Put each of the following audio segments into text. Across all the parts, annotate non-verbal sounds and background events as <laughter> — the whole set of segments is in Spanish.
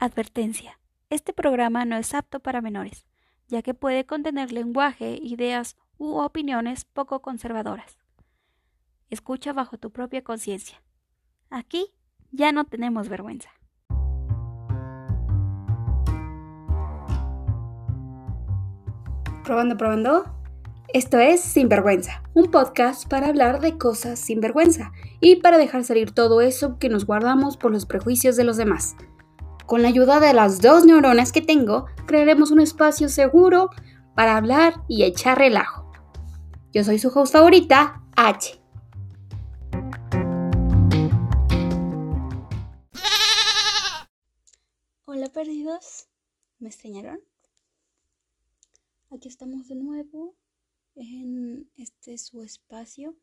Advertencia. Este programa no es apto para menores, ya que puede contener lenguaje, ideas u opiniones poco conservadoras. Escucha bajo tu propia conciencia. Aquí ya no tenemos vergüenza. Probando, probando. Esto es Sinvergüenza, un podcast para hablar de cosas sin vergüenza y para dejar salir todo eso que nos guardamos por los prejuicios de los demás. Con la ayuda de las dos neuronas que tengo, crearemos un espacio seguro para hablar y echar relajo. Yo soy su host favorita, H. Hola perdidos, ¿me extrañaron? Aquí estamos de nuevo en este su espacio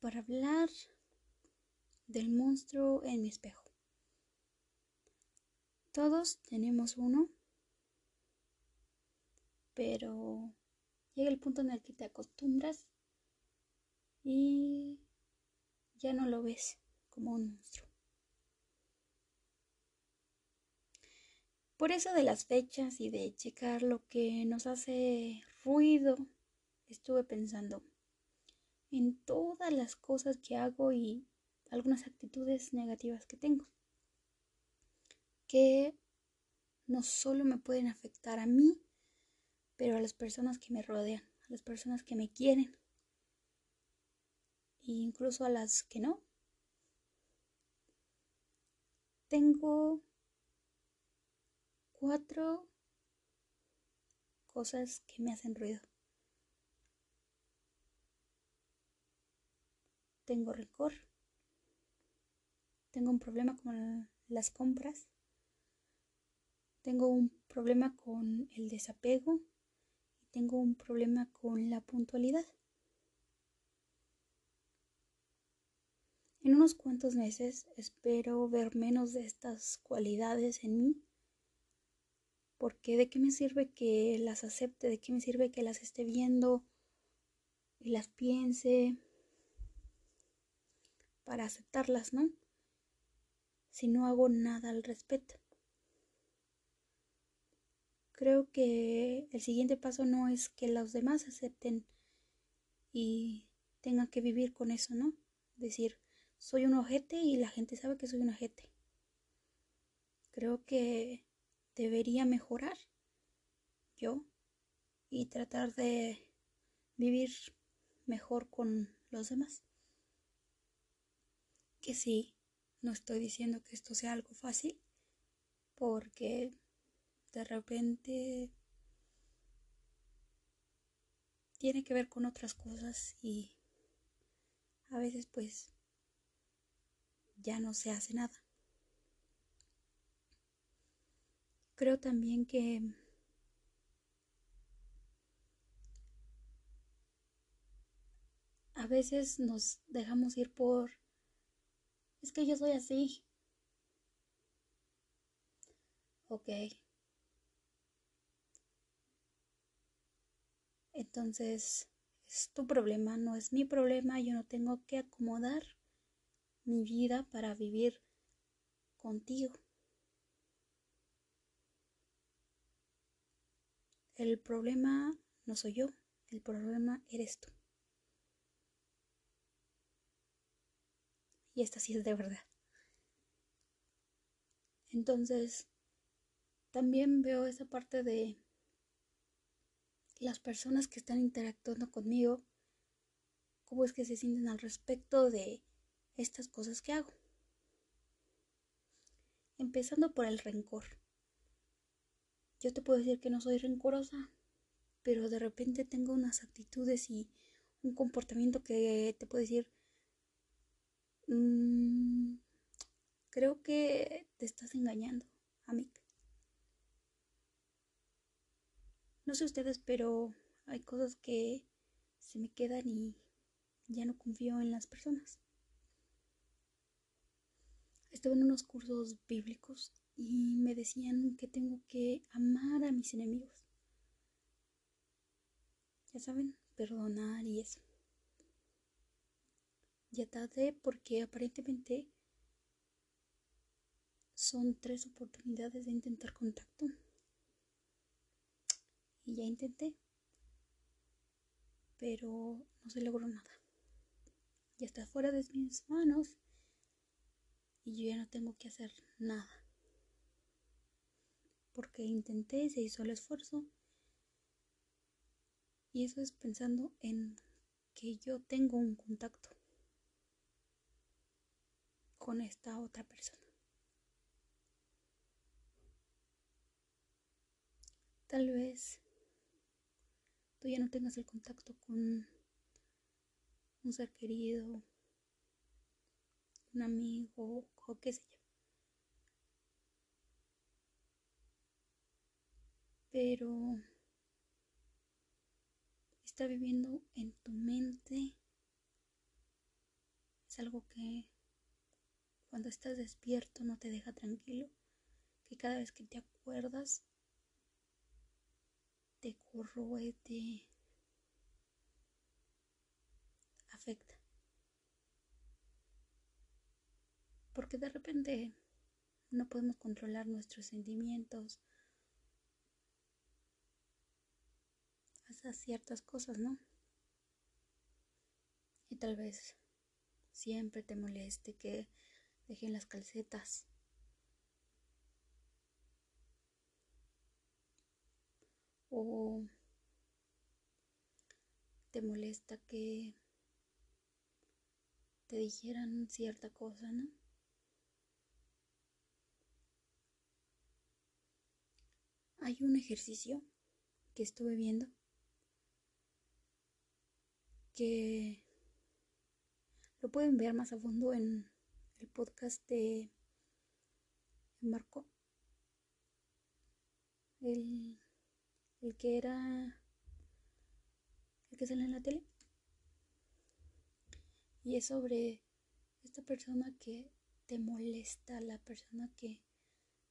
para hablar del monstruo en mi espejo. Todos tenemos uno, pero llega el punto en el que te acostumbras y ya no lo ves como un monstruo. Por eso de las fechas y de checar lo que nos hace ruido, estuve pensando en todas las cosas que hago y algunas actitudes negativas que tengo que no solo me pueden afectar a mí, pero a las personas que me rodean, a las personas que me quieren, e incluso a las que no. Tengo cuatro cosas que me hacen ruido. Tengo rencor. Tengo un problema con las compras. Tengo un problema con el desapego y tengo un problema con la puntualidad. En unos cuantos meses espero ver menos de estas cualidades en mí, porque de qué me sirve que las acepte, de qué me sirve que las esté viendo y las piense para aceptarlas, ¿no? Si no hago nada al respecto creo que el siguiente paso no es que los demás acepten y tengan que vivir con eso, ¿no? Decir, soy un ojete y la gente sabe que soy un ojete. Creo que debería mejorar yo y tratar de vivir mejor con los demás. Que sí, no estoy diciendo que esto sea algo fácil, porque de repente tiene que ver con otras cosas y a veces pues ya no se hace nada. Creo también que a veces nos dejamos ir por es que yo soy así. Ok, Entonces, es tu problema, no es mi problema, yo no tengo que acomodar mi vida para vivir contigo. El problema no soy yo, el problema eres tú. Y esta sí es de verdad. Entonces, también veo esa parte de las personas que están interactuando conmigo, cómo es que se sienten al respecto de estas cosas que hago. Empezando por el rencor. Yo te puedo decir que no soy rencorosa, pero de repente tengo unas actitudes y un comportamiento que te puedo decir, mm, creo que te estás engañando, amiga. No sé ustedes, pero hay cosas que se me quedan y ya no confío en las personas. Estuve en unos cursos bíblicos y me decían que tengo que amar a mis enemigos. Ya saben, perdonar y eso. Ya tarde porque aparentemente son tres oportunidades de intentar contacto. Y ya intenté, pero no se logró nada. Ya está fuera de mis manos y yo ya no tengo que hacer nada. Porque intenté, se hizo el esfuerzo. Y eso es pensando en que yo tengo un contacto con esta otra persona. Tal vez tú ya no tengas el contacto con un ser querido, un amigo o qué sé yo. Pero está viviendo en tu mente es algo que cuando estás despierto no te deja tranquilo, que cada vez que te acuerdas te corroe, te afecta. Porque de repente no podemos controlar nuestros sentimientos hasta ciertas cosas, ¿no? Y tal vez siempre te moleste que dejen las calcetas o te molesta que te dijeran cierta cosa, ¿no? Hay un ejercicio que estuve viendo que lo pueden ver más a fondo en el podcast de Marco. El el que era el que sale en la tele. Y es sobre esta persona que te molesta la persona que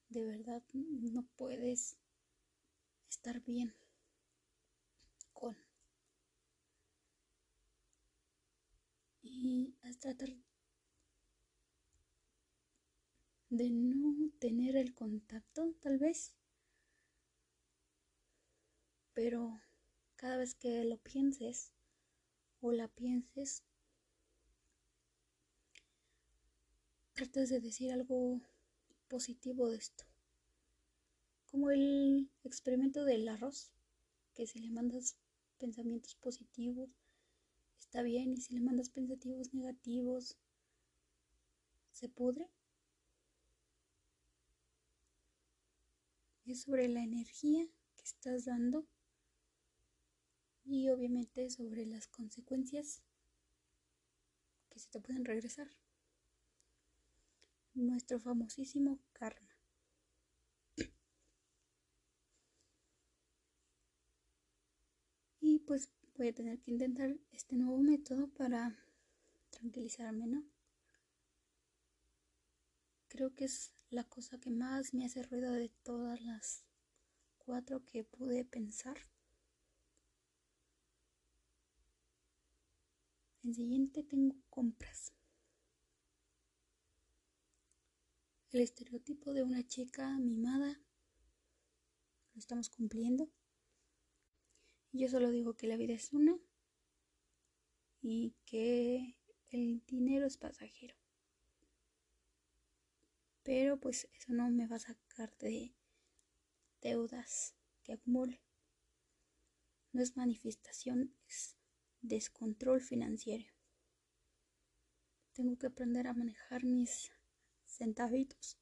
de verdad no puedes estar bien con. Y a tratar de no tener el contacto tal vez pero cada vez que lo pienses o la pienses, trates de decir algo positivo de esto. Como el experimento del arroz, que si le mandas pensamientos positivos, está bien, y si le mandas pensativos negativos, se pudre. Es sobre la energía que estás dando y obviamente sobre las consecuencias que se te pueden regresar. Nuestro famosísimo karma. <clears throat> Y pues voy a tener que intentar este nuevo método para tranquilizarme, ¿no? Creo que es la cosa que más me hace ruido de todas las cuatro que pude pensar. En siguiente tengo compras. El estereotipo de una chica mimada lo estamos cumpliendo. Yo solo digo que la vida es una y que el dinero es pasajero. Pero pues eso no me va a sacar de deudas que acumule. No es manifestación, es descontrol financiero. Tengo que aprender a manejar mis centavitos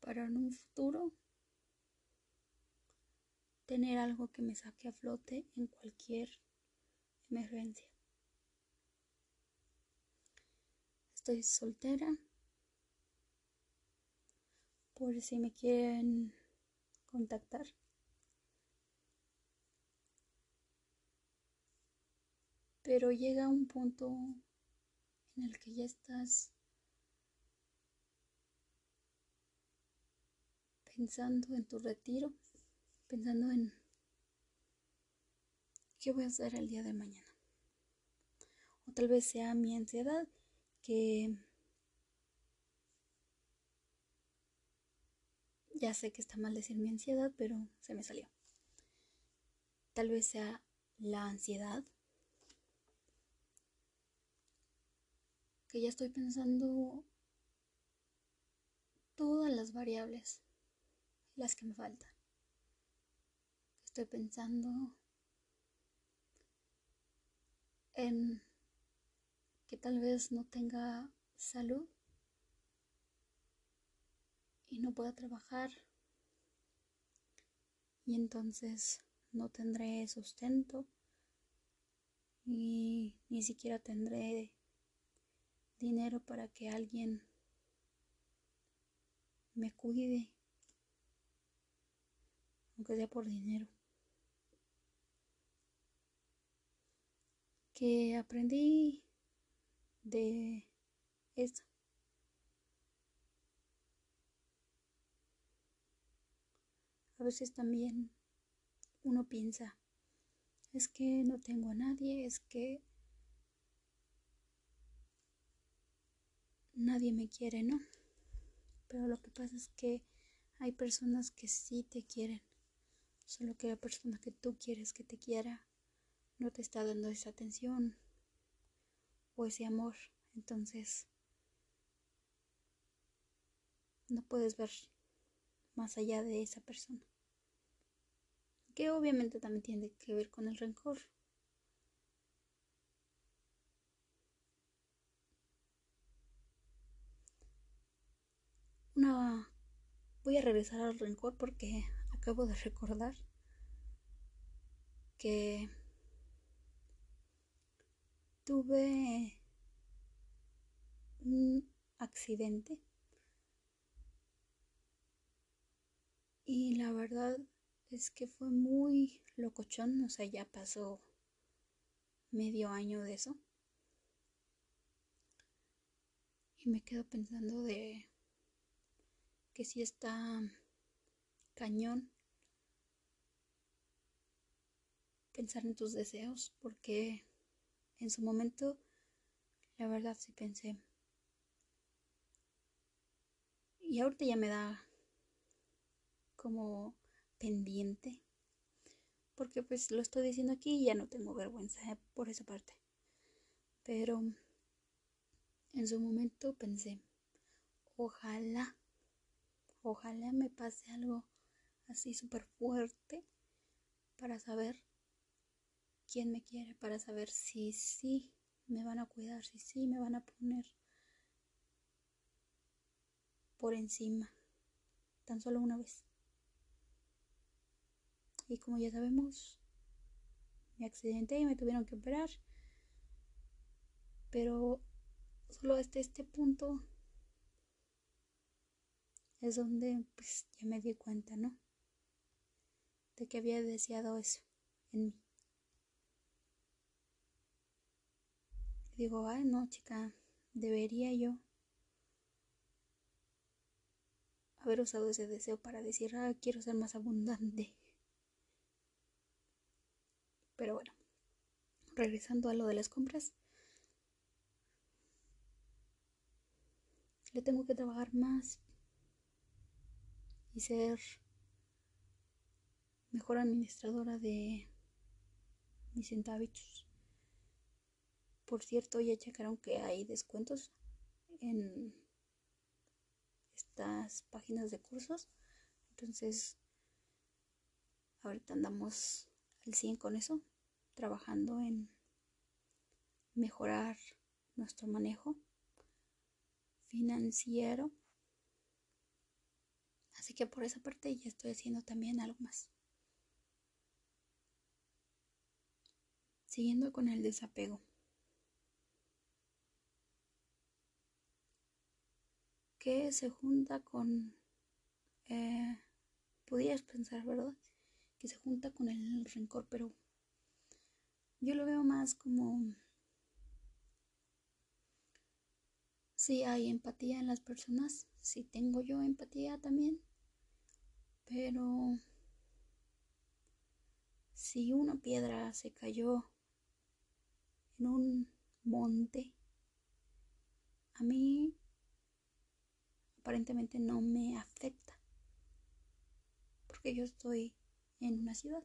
para en un futuro tener algo que me saque a flote en cualquier emergencia. Estoy soltera. Por si me quieren contactar. Pero llega un punto en el que ya estás pensando en tu retiro, pensando en qué voy a hacer el día de mañana. O tal vez sea mi ansiedad que Ya sé que está mal decir mi ansiedad, pero se me salió. Tal vez sea la ansiedad. Que ya estoy pensando todas las variables, las que me faltan. Estoy pensando en que tal vez no tenga salud y no pueda trabajar y entonces no tendré sustento y ni siquiera tendré dinero para que alguien me cuide, aunque sea por dinero. Que aprendí de esto. A veces también uno piensa, es que no tengo a nadie, es que nadie me quiere, ¿no? Pero lo que pasa es que hay personas que sí te quieren, solo que la persona que tú quieres que te quiera no te está dando esa atención o ese amor, entonces no puedes ver más allá de esa persona. Que obviamente también tiene que ver con el rencor. Una... Voy a regresar al rencor porque acabo de recordar que tuve un accidente y la verdad es que fue muy locochón, o sea, ya pasó medio año de eso. Y me quedo pensando de que si está cañón pensar en tus deseos, porque en su momento la verdad sí pensé. Y ahorita ya me da como pendiente. Porque pues lo estoy diciendo aquí y ya no tengo vergüenza eh, por esa parte. Pero en su momento pensé, ojalá, ojalá me pase algo así súper fuerte para saber quién me quiere, para saber si sí me van a cuidar, si sí me van a poner por encima, tan solo una vez. Y como ya sabemos, me accidenté y me tuvieron que operar. Pero solo hasta este punto es donde pues ya me di cuenta, ¿no? De que había deseado eso en mí. Digo, ay no, chica, debería yo haber usado ese deseo para decir, ah, quiero ser más abundante. Pero bueno, regresando a lo de las compras. Le tengo que trabajar más y ser mejor administradora de mis centavitos. Por cierto, ya checaron que hay descuentos en estas páginas de cursos. Entonces, ahorita andamos al 100 con eso, trabajando en mejorar nuestro manejo financiero. Así que por esa parte ya estoy haciendo también algo más. Siguiendo con el desapego. Que se junta con... Eh, podrías pensar, ¿verdad? que se junta con el rencor, pero yo lo veo más como si hay empatía en las personas, si tengo yo empatía también, pero si una piedra se cayó en un monte, a mí aparentemente no me afecta porque yo estoy en una ciudad.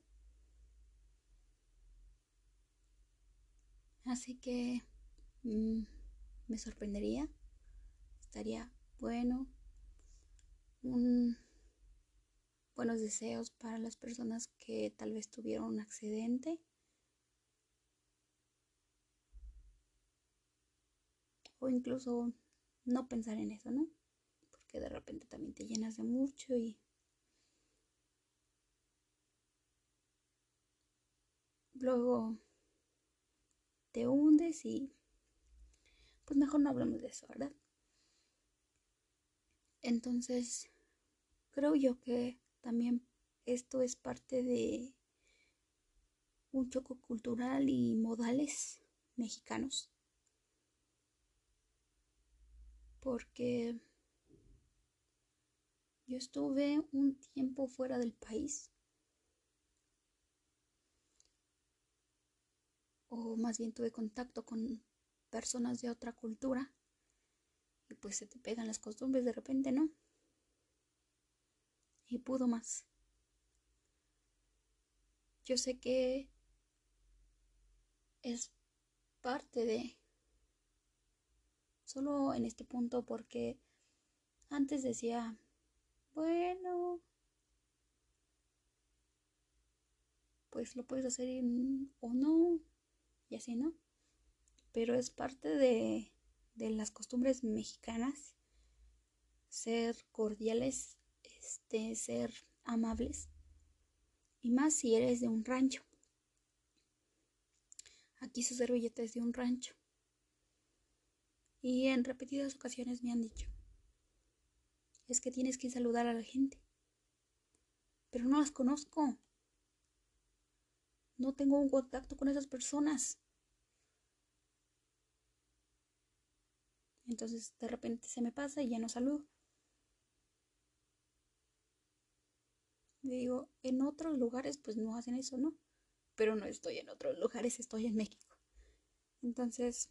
Así que mm, me sorprendería, estaría bueno, un, buenos deseos para las personas que tal vez tuvieron un accidente. O incluso no pensar en eso, ¿no? Porque de repente también te llenas de mucho y luego te hundes y pues mejor no hablamos de eso, ¿verdad? Entonces, creo yo que también esto es parte de un choco cultural y modales mexicanos. Porque yo estuve un tiempo fuera del país o más bien tuve contacto con personas de otra cultura y pues se te pegan las costumbres de repente, ¿no? Y pudo más. Yo sé que es parte de solo en este punto porque antes decía, bueno, pues lo puedes hacer o no, y así, ¿no? Pero es parte de, de las costumbres mexicanas ser cordiales, este, ser amables, y más si eres de un rancho. Aquí su servilleta es de un rancho. Y en repetidas ocasiones me han dicho, es que tienes que saludar a la gente. Pero no las conozco no tengo un contacto con esas personas. Entonces de repente se me pasa y ya no saludo. Digo, en otros lugares pues no hacen eso, ¿no? Pero no estoy en otros lugares, estoy en México. Entonces,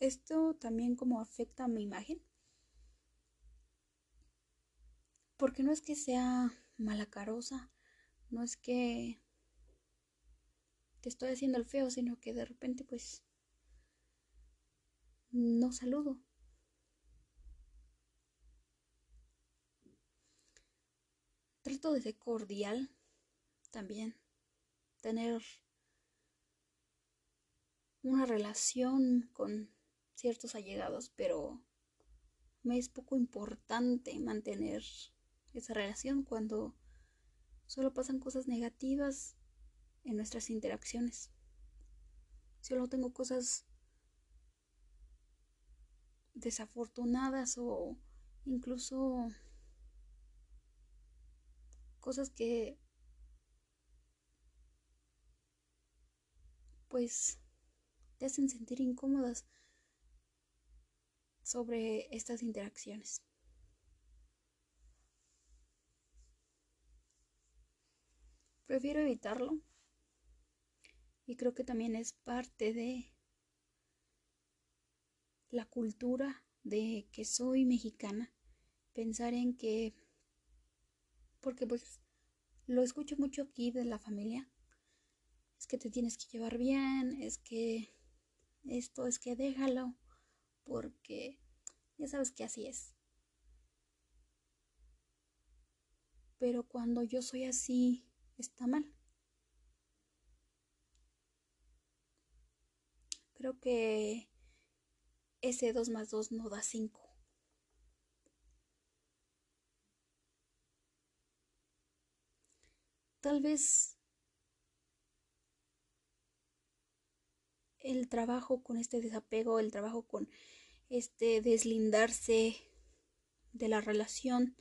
esto también como afecta a mi imagen. Porque no es que sea malacarosa no es que te estoy haciendo el feo, sino que de repente pues no saludo. Trato de ser cordial también, tener una relación con ciertos allegados, pero me es poco importante mantener esa relación cuando Solo pasan cosas negativas en nuestras interacciones. Solo tengo cosas desafortunadas o incluso cosas que pues te hacen sentir incómodas sobre estas interacciones. Prefiero evitarlo. Y creo que también es parte de la cultura de que soy mexicana. Pensar en que, porque pues lo escucho mucho aquí de la familia, es que te tienes que llevar bien, es que esto, es que déjalo, porque ya sabes que así es. Pero cuando yo soy así está mal. Creo que ese 2 más 2 no da 5. Tal vez el trabajo con este desapego, el trabajo con este deslindarse de la relación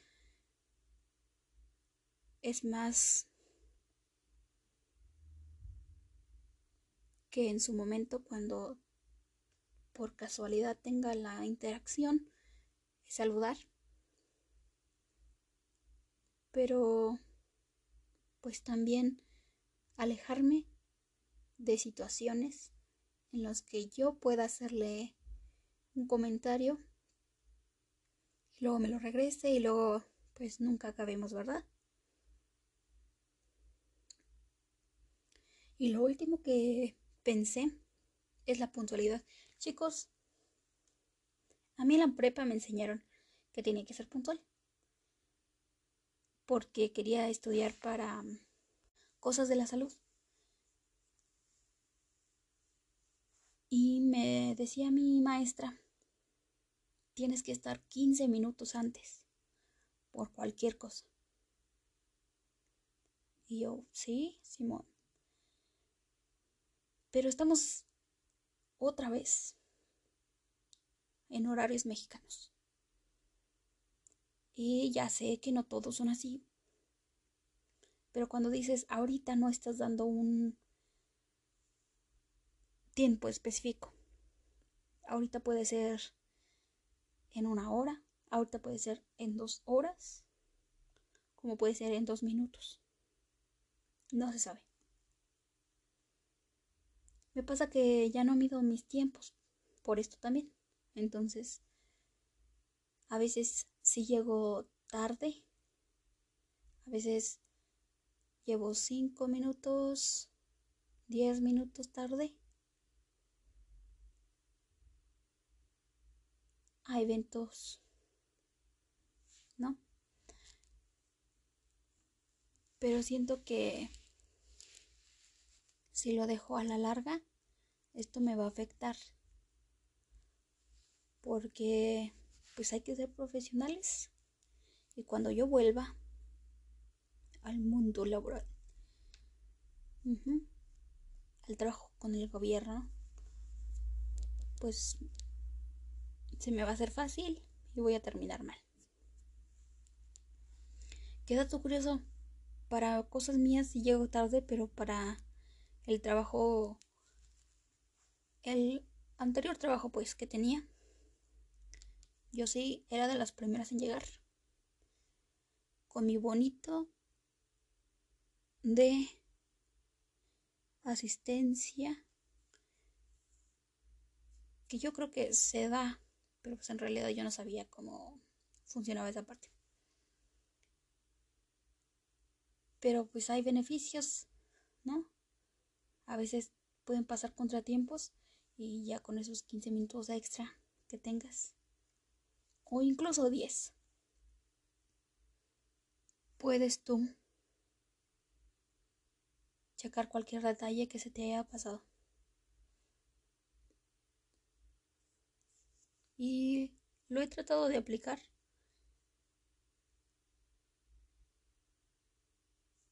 es más que en su momento cuando por casualidad tenga la interacción saludar. Pero pues también alejarme de situaciones en las que yo pueda hacerle un comentario y luego me lo regrese y luego pues nunca acabemos, ¿verdad? Y lo último que pensé es la puntualidad. Chicos, a mí en la prepa me enseñaron que tenía que ser puntual. Porque quería estudiar para mm, cosas de la salud. Y me decía mi maestra, tienes que estar 15 minutos antes por cualquier cosa. Y yo, sí, Simón. Pero estamos otra vez en horarios mexicanos. Y ya sé que no todos son así. Pero cuando dices ahorita no estás dando un tiempo específico. Ahorita puede ser en una hora, ahorita puede ser en dos horas, como puede ser en dos minutos. No se sabe. Me pasa que ya no mido mis tiempos, por esto también. Entonces, a veces si llego tarde, a veces llevo cinco minutos, diez minutos tarde. A eventos, ¿no? Pero siento que si lo dejo a la larga, esto me va a afectar porque pues hay que ser profesionales. Y cuando yo vuelva al mundo laboral, al trabajo con el gobierno, pues se me va a hacer fácil y voy a terminar mal. Qué dato curioso, para cosas mías sí llego tarde, pero para el trabajo, el anterior trabajo pues que tenía, yo sí era de las primeras en llegar. Con mi bonito de asistencia que yo creo que se da, pero pues en realidad yo no sabía cómo funcionaba esa parte. Pero pues hay beneficios, ¿no? A veces pueden pasar contratiempos y ya con esos 15 minutos extra que tengas o incluso 10. Puedes tú checar cualquier detalle que se te haya pasado. Y lo he tratado de aplicar.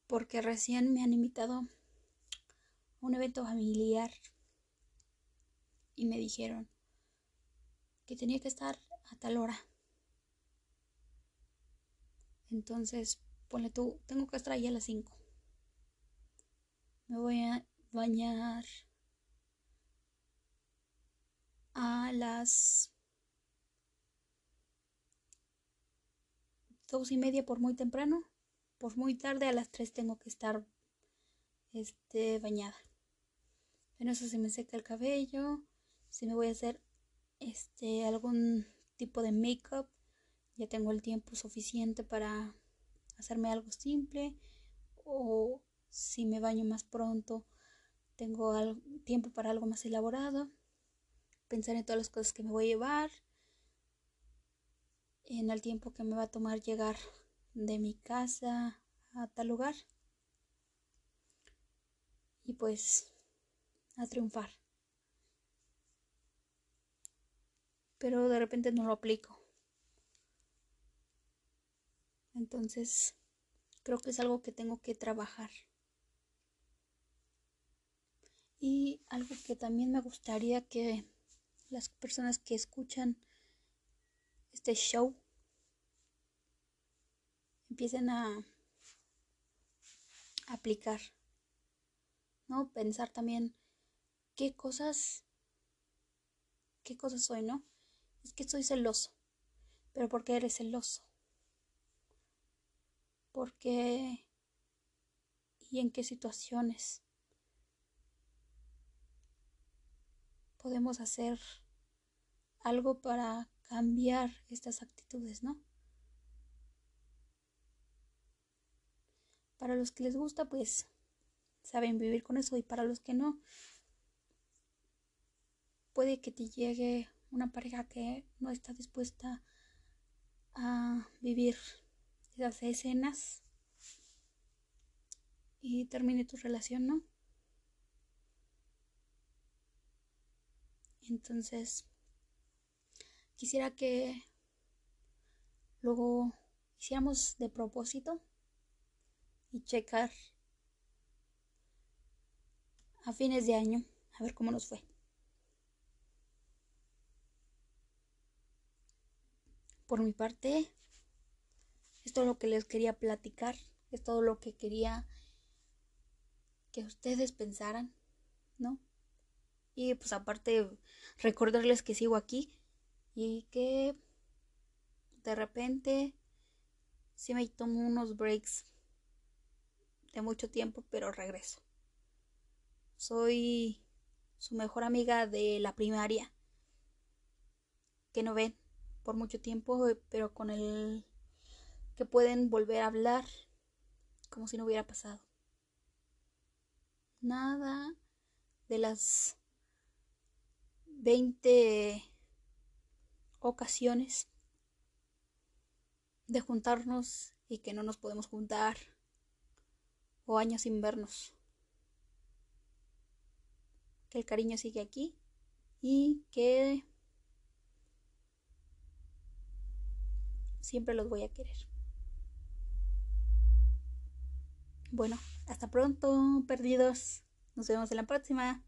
Porque recién me han invitado a un evento familiar y me dijeron que tenía que estar a tal hora. Entonces, ponle tú, tengo que estar ahí a las 5. Me voy a bañar a las dos y media por muy temprano. Por muy tarde a las 3 tengo que estar este, bañada. En eso se me seca el cabello. Si me voy a hacer este algún tipo de make-up. Ya tengo el tiempo suficiente para hacerme algo simple. O si me baño más pronto, tengo tiempo para algo más elaborado. Pensar en todas las cosas que me voy a llevar. En el tiempo que me va a tomar llegar de mi casa a tal lugar. Y pues a triunfar. Pero de repente no lo aplico. Entonces, creo que es algo que tengo que trabajar. Y algo que también me gustaría que las personas que escuchan este show empiecen a aplicar, ¿no? Pensar también qué cosas, qué cosas soy, ¿no? Es que soy celoso. Pero ¿por qué eres celoso? ¿Por qué? ¿Y en qué situaciones podemos hacer algo para cambiar estas actitudes, ¿no? para los que les gusta, pues saben vivir con eso y para los que no, puede que te llegue una pareja que no está dispuesta a vivir esas escenas y termine tu relación, ¿no? Entonces, quisiera que luego hiciéramos de propósito y checar a fines de año a ver cómo nos fue. Por mi parte, es todo lo que les quería platicar, es todo lo que quería que ustedes pensaran, ¿no? Y pues aparte recordarles que sigo aquí y que de repente sí me tomo unos breaks de mucho tiempo, pero regreso. Soy su mejor amiga de la primaria, que no ven por mucho tiempo, pero con el que pueden volver a hablar como si no hubiera pasado. Nada de las 20 ocasiones de juntarnos y que no nos podemos juntar o años sin vernos. Que el cariño sigue aquí y que siempre los voy a querer. Bueno, hasta pronto, perdidos. Nos vemos en la próxima.